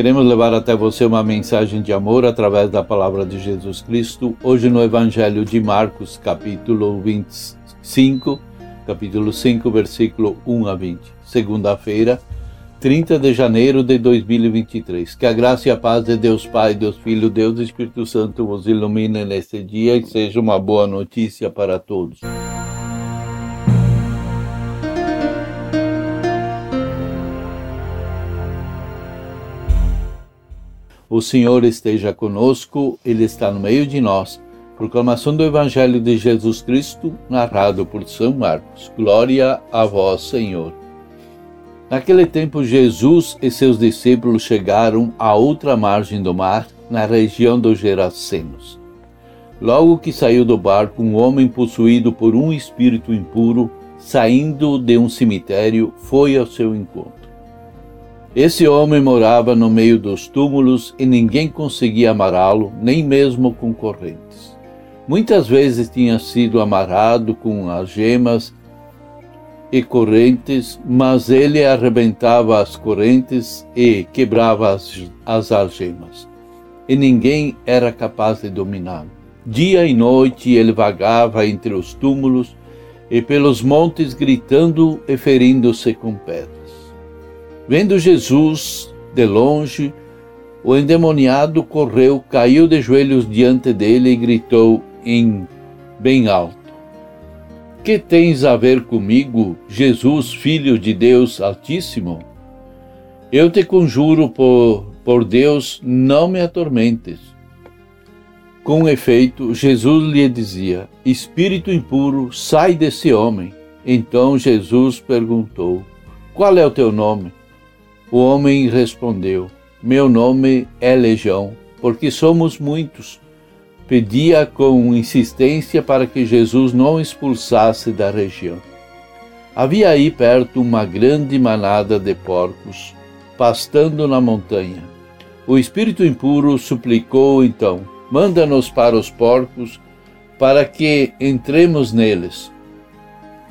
Queremos levar até você uma mensagem de amor através da palavra de Jesus Cristo, hoje no Evangelho de Marcos, capítulo 25, capítulo 5, versículo 1 a 20. Segunda-feira, 30 de janeiro de 2023. Que a graça e a paz de Deus Pai, Deus Filho, Deus Espírito Santo vos ilumine neste dia e seja uma boa notícia para todos. O Senhor esteja conosco, Ele está no meio de nós. Proclamação do Evangelho de Jesus Cristo, narrado por São Marcos. Glória a vós, Senhor. Naquele tempo, Jesus e seus discípulos chegaram à outra margem do mar, na região dos Gerasenos. Logo que saiu do barco, um homem possuído por um espírito impuro, saindo de um cemitério, foi ao seu encontro. Esse homem morava no meio dos túmulos e ninguém conseguia amarrá-lo, nem mesmo com correntes. Muitas vezes tinha sido amarrado com algemas e correntes, mas ele arrebentava as correntes e quebrava as, as algemas, e ninguém era capaz de dominá-lo. Dia e noite ele vagava entre os túmulos e pelos montes gritando e ferindo-se com pedras. Vendo Jesus de longe, o endemoniado correu, caiu de joelhos diante dele e gritou em bem alto: Que tens a ver comigo, Jesus, filho de Deus Altíssimo? Eu te conjuro por, por Deus, não me atormentes. Com efeito, Jesus lhe dizia: Espírito impuro, sai desse homem. Então Jesus perguntou: Qual é o teu nome? O homem respondeu: Meu nome é Legião, porque somos muitos. Pedia com insistência para que Jesus não expulsasse da região. Havia aí perto uma grande manada de porcos, pastando na montanha. O espírito impuro suplicou então: Manda-nos para os porcos, para que entremos neles.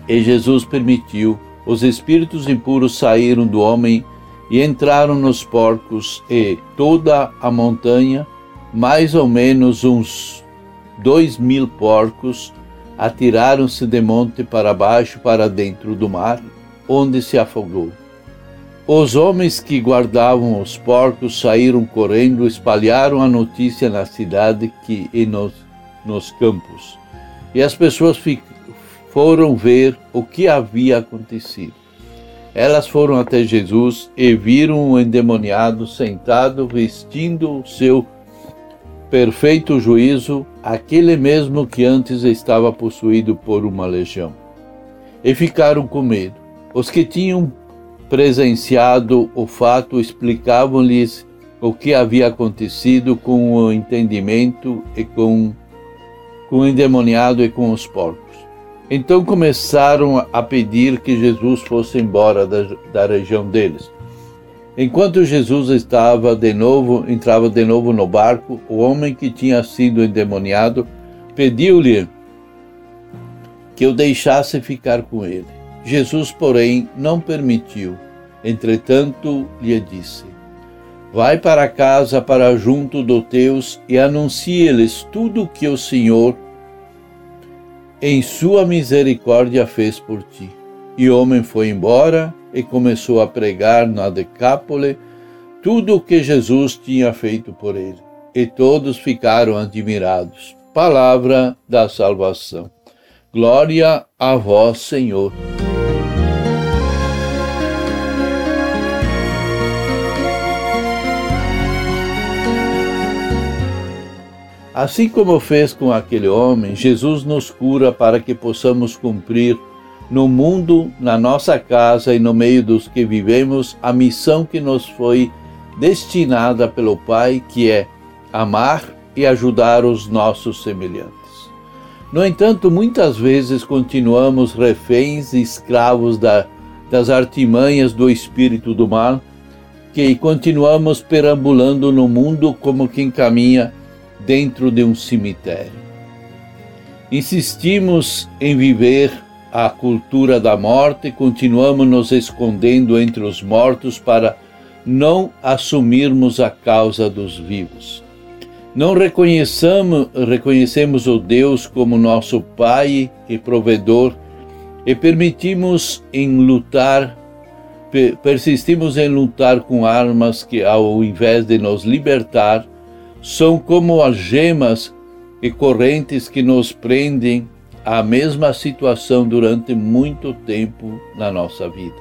E Jesus permitiu. Os espíritos impuros saíram do homem e entraram nos porcos e toda a montanha, mais ou menos uns dois mil porcos, atiraram-se de monte para baixo para dentro do mar, onde se afogou. Os homens que guardavam os porcos saíram correndo, espalharam a notícia na cidade que, e nos, nos campos. E as pessoas foram ver o que havia acontecido. Elas foram até Jesus e viram o endemoniado sentado, vestindo o seu perfeito juízo, aquele mesmo que antes estava possuído por uma legião. E ficaram com medo. Os que tinham presenciado o fato explicavam-lhes o que havia acontecido com o entendimento e com, com o endemoniado e com os porcos. Então começaram a pedir que Jesus fosse embora da, da região deles. Enquanto Jesus estava de novo, entrava de novo no barco, o homem que tinha sido endemoniado pediu-lhe que o deixasse ficar com ele. Jesus, porém, não permitiu. Entretanto, lhe disse: Vai para casa para junto dos teus e anuncie-lhes tudo o que o Senhor em sua misericórdia fez por ti. E o homem foi embora e começou a pregar na Decápole tudo o que Jesus tinha feito por ele. E todos ficaram admirados. Palavra da salvação. Glória a vós, Senhor. Assim como fez com aquele homem, Jesus nos cura para que possamos cumprir no mundo, na nossa casa e no meio dos que vivemos a missão que nos foi destinada pelo Pai, que é amar e ajudar os nossos semelhantes. No entanto, muitas vezes continuamos reféns e escravos da, das artimanhas do espírito do mal, que continuamos perambulando no mundo como quem caminha dentro de um cemitério. Insistimos em viver a cultura da morte, continuamos nos escondendo entre os mortos para não assumirmos a causa dos vivos. Não reconheçamos, reconhecemos o Deus como nosso Pai e provedor e permitimos em lutar, persistimos em lutar com armas que, ao invés de nos libertar, são como as gemas e correntes que nos prendem à mesma situação durante muito tempo na nossa vida.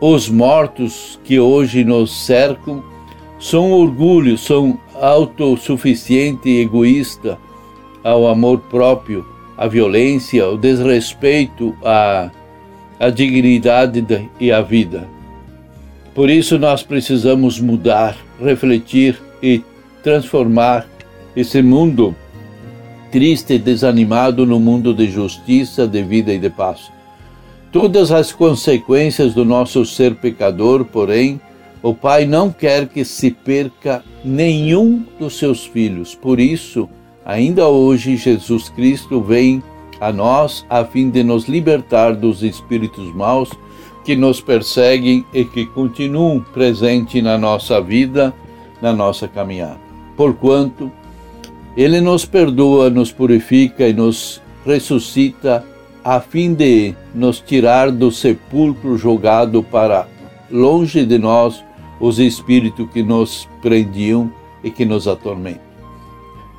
Os mortos que hoje nos cercam são orgulho, são autossuficiente e egoísta ao amor próprio, à violência, ao desrespeito à, à dignidade e à vida. Por isso nós precisamos mudar, refletir e transformar esse mundo triste e desanimado no mundo de justiça, de vida e de paz. Todas as consequências do nosso ser pecador, porém, o Pai não quer que se perca nenhum dos seus filhos. Por isso, ainda hoje, Jesus Cristo vem a nós a fim de nos libertar dos espíritos maus que nos perseguem e que continuam presentes na nossa vida, na nossa caminhada. Porquanto, Ele nos perdoa, nos purifica e nos ressuscita a fim de nos tirar do sepulcro jogado para longe de nós os espíritos que nos prendiam e que nos atormentam.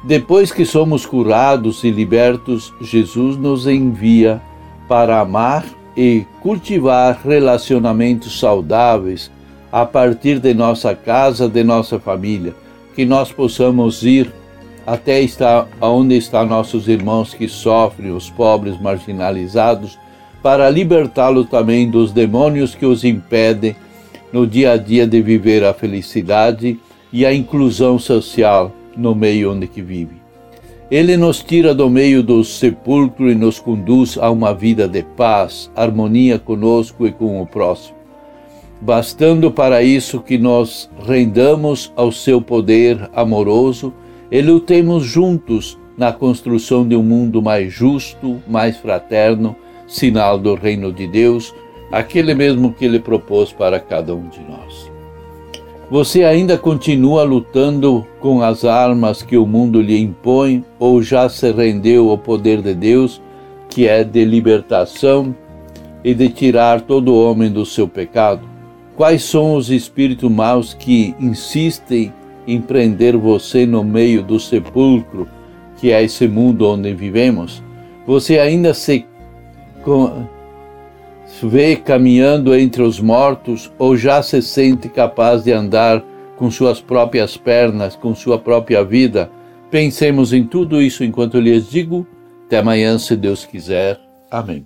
Depois que somos curados e libertos, Jesus nos envia para amar e cultivar relacionamentos saudáveis a partir de nossa casa, de nossa família, que nós possamos ir até estar onde estão nossos irmãos que sofrem, os pobres marginalizados, para libertá-los também dos demônios que os impedem no dia a dia de viver a felicidade e a inclusão social no meio onde que vive. Ele nos tira do meio do sepulcro e nos conduz a uma vida de paz, harmonia conosco e com o próximo. Bastando para isso que nós rendamos ao seu poder amoroso e lutemos juntos na construção de um mundo mais justo, mais fraterno, sinal do reino de Deus, aquele mesmo que ele propôs para cada um de nós. Você ainda continua lutando com as armas que o mundo lhe impõe ou já se rendeu ao poder de Deus, que é de libertação e de tirar todo homem do seu pecado? Quais são os espíritos maus que insistem empreender você no meio do sepulcro, que é esse mundo onde vivemos, você ainda se vê caminhando entre os mortos ou já se sente capaz de andar com suas próprias pernas, com sua própria vida? Pensemos em tudo isso enquanto lhes digo. Até amanhã, se Deus quiser. Amém.